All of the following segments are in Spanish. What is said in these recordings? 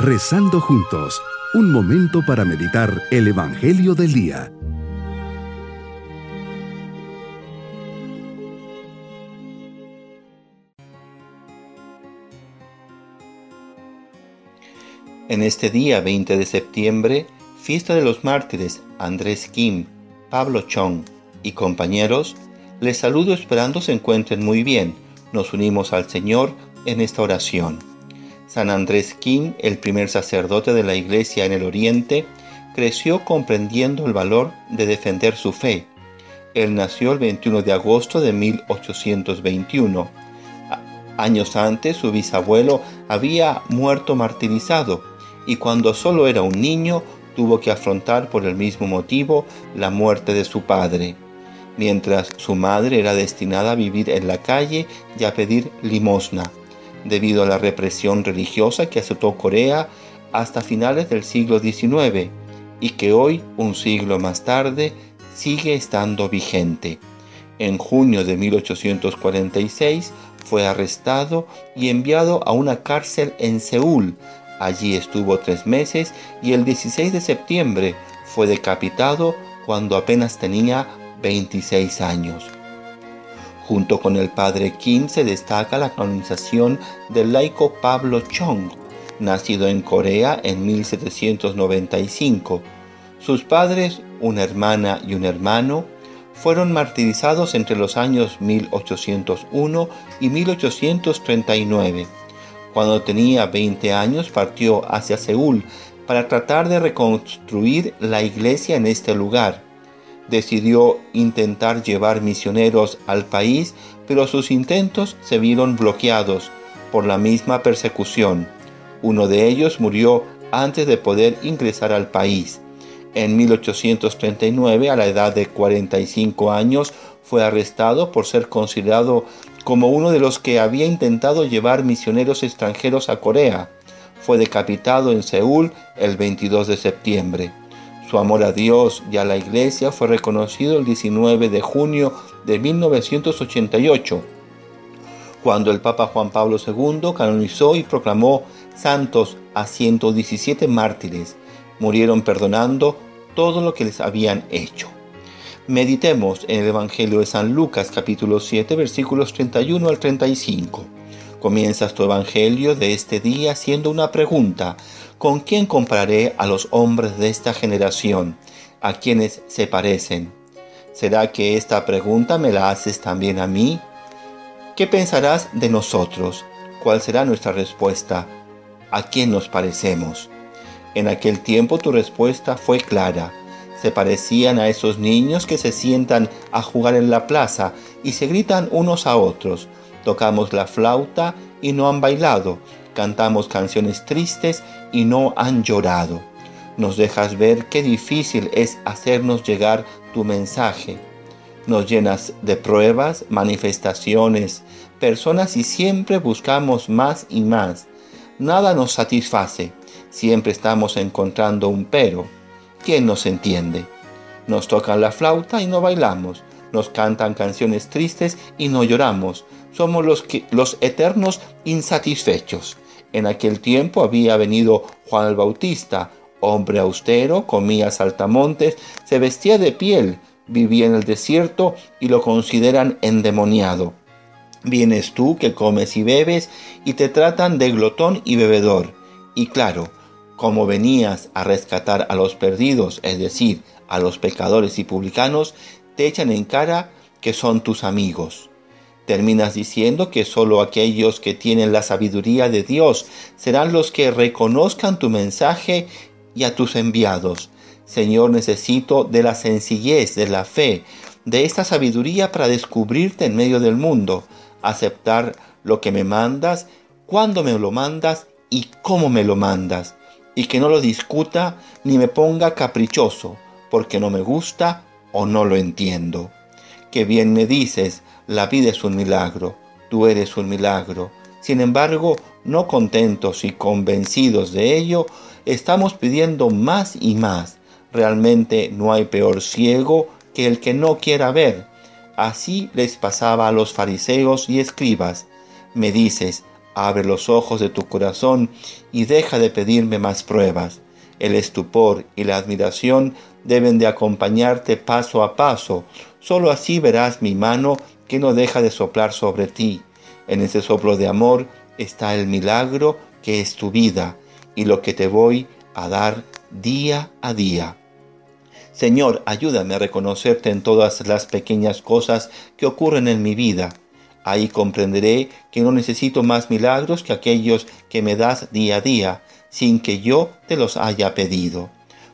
Rezando juntos, un momento para meditar el Evangelio del Día. En este día 20 de septiembre, fiesta de los mártires Andrés Kim, Pablo Chong y compañeros, les saludo esperando se encuentren muy bien. Nos unimos al Señor en esta oración. San Andrés Kim, el primer sacerdote de la Iglesia en el Oriente, creció comprendiendo el valor de defender su fe. Él nació el 21 de agosto de 1821. Años antes su bisabuelo había muerto martirizado y cuando solo era un niño tuvo que afrontar por el mismo motivo la muerte de su padre, mientras su madre era destinada a vivir en la calle y a pedir limosna debido a la represión religiosa que azotó Corea hasta finales del siglo XIX y que hoy, un siglo más tarde, sigue estando vigente. En junio de 1846 fue arrestado y enviado a una cárcel en Seúl. Allí estuvo tres meses y el 16 de septiembre fue decapitado cuando apenas tenía 26 años. Junto con el padre Kim se destaca la canonización del laico Pablo Chong, nacido en Corea en 1795. Sus padres, una hermana y un hermano, fueron martirizados entre los años 1801 y 1839. Cuando tenía 20 años partió hacia Seúl para tratar de reconstruir la iglesia en este lugar decidió intentar llevar misioneros al país, pero sus intentos se vieron bloqueados por la misma persecución. Uno de ellos murió antes de poder ingresar al país. En 1839, a la edad de 45 años, fue arrestado por ser considerado como uno de los que había intentado llevar misioneros extranjeros a Corea. Fue decapitado en Seúl el 22 de septiembre. Su amor a Dios y a la Iglesia fue reconocido el 19 de junio de 1988, cuando el Papa Juan Pablo II canonizó y proclamó santos a 117 mártires. Murieron perdonando todo lo que les habían hecho. Meditemos en el Evangelio de San Lucas capítulo 7 versículos 31 al 35. Comienzas tu Evangelio de este día haciendo una pregunta. ¿Con quién compararé a los hombres de esta generación, a quienes se parecen? ¿Será que esta pregunta me la haces también a mí? ¿Qué pensarás de nosotros? ¿Cuál será nuestra respuesta? ¿A quién nos parecemos? En aquel tiempo tu respuesta fue clara. Se parecían a esos niños que se sientan a jugar en la plaza y se gritan unos a otros tocamos la flauta y no han bailado, cantamos canciones tristes y no han llorado. Nos dejas ver qué difícil es hacernos llegar tu mensaje. Nos llenas de pruebas, manifestaciones, personas y siempre buscamos más y más. Nada nos satisface, siempre estamos encontrando un pero. ¿Quién nos entiende? Nos tocan la flauta y no bailamos, nos cantan canciones tristes y no lloramos, somos los, que, los eternos insatisfechos. En aquel tiempo había venido Juan el Bautista, hombre austero, comía saltamontes, se vestía de piel, vivía en el desierto y lo consideran endemoniado. Vienes tú que comes y bebes y te tratan de glotón y bebedor. Y claro, como venías a rescatar a los perdidos, es decir, a los pecadores y publicanos, te echan en cara que son tus amigos. Terminas diciendo que solo aquellos que tienen la sabiduría de Dios serán los que reconozcan tu mensaje y a tus enviados. Señor, necesito de la sencillez, de la fe, de esta sabiduría para descubrirte en medio del mundo, aceptar lo que me mandas, cuándo me lo mandas y cómo me lo mandas, y que no lo discuta ni me ponga caprichoso, porque no me gusta o no lo entiendo. Que bien me dices, la vida es un milagro, tú eres un milagro. Sin embargo, no contentos y convencidos de ello, estamos pidiendo más y más. Realmente no hay peor ciego que el que no quiera ver. Así les pasaba a los fariseos y escribas. Me dices, Abre los ojos de tu corazón y deja de pedirme más pruebas. El estupor y la admiración deben de acompañarte paso a paso. Solo así verás mi mano que no deja de soplar sobre ti. En ese soplo de amor está el milagro que es tu vida y lo que te voy a dar día a día. Señor, ayúdame a reconocerte en todas las pequeñas cosas que ocurren en mi vida. Ahí comprenderé que no necesito más milagros que aquellos que me das día a día, sin que yo te los haya pedido.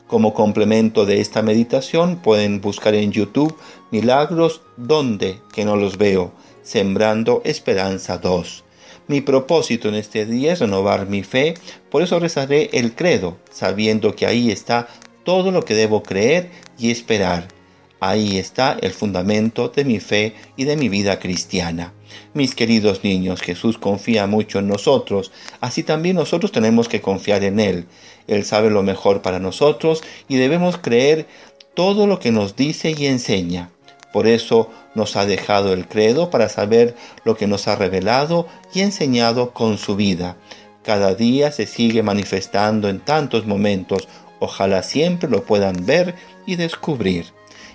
Como complemento de esta meditación pueden buscar en YouTube Milagros donde que no los veo, Sembrando Esperanza 2. Mi propósito en este día es renovar mi fe, por eso rezaré el credo, sabiendo que ahí está todo lo que debo creer y esperar. Ahí está el fundamento de mi fe y de mi vida cristiana. Mis queridos niños, Jesús confía mucho en nosotros, así también nosotros tenemos que confiar en Él. Él sabe lo mejor para nosotros y debemos creer todo lo que nos dice y enseña. Por eso nos ha dejado el credo para saber lo que nos ha revelado y enseñado con su vida. Cada día se sigue manifestando en tantos momentos. Ojalá siempre lo puedan ver y descubrir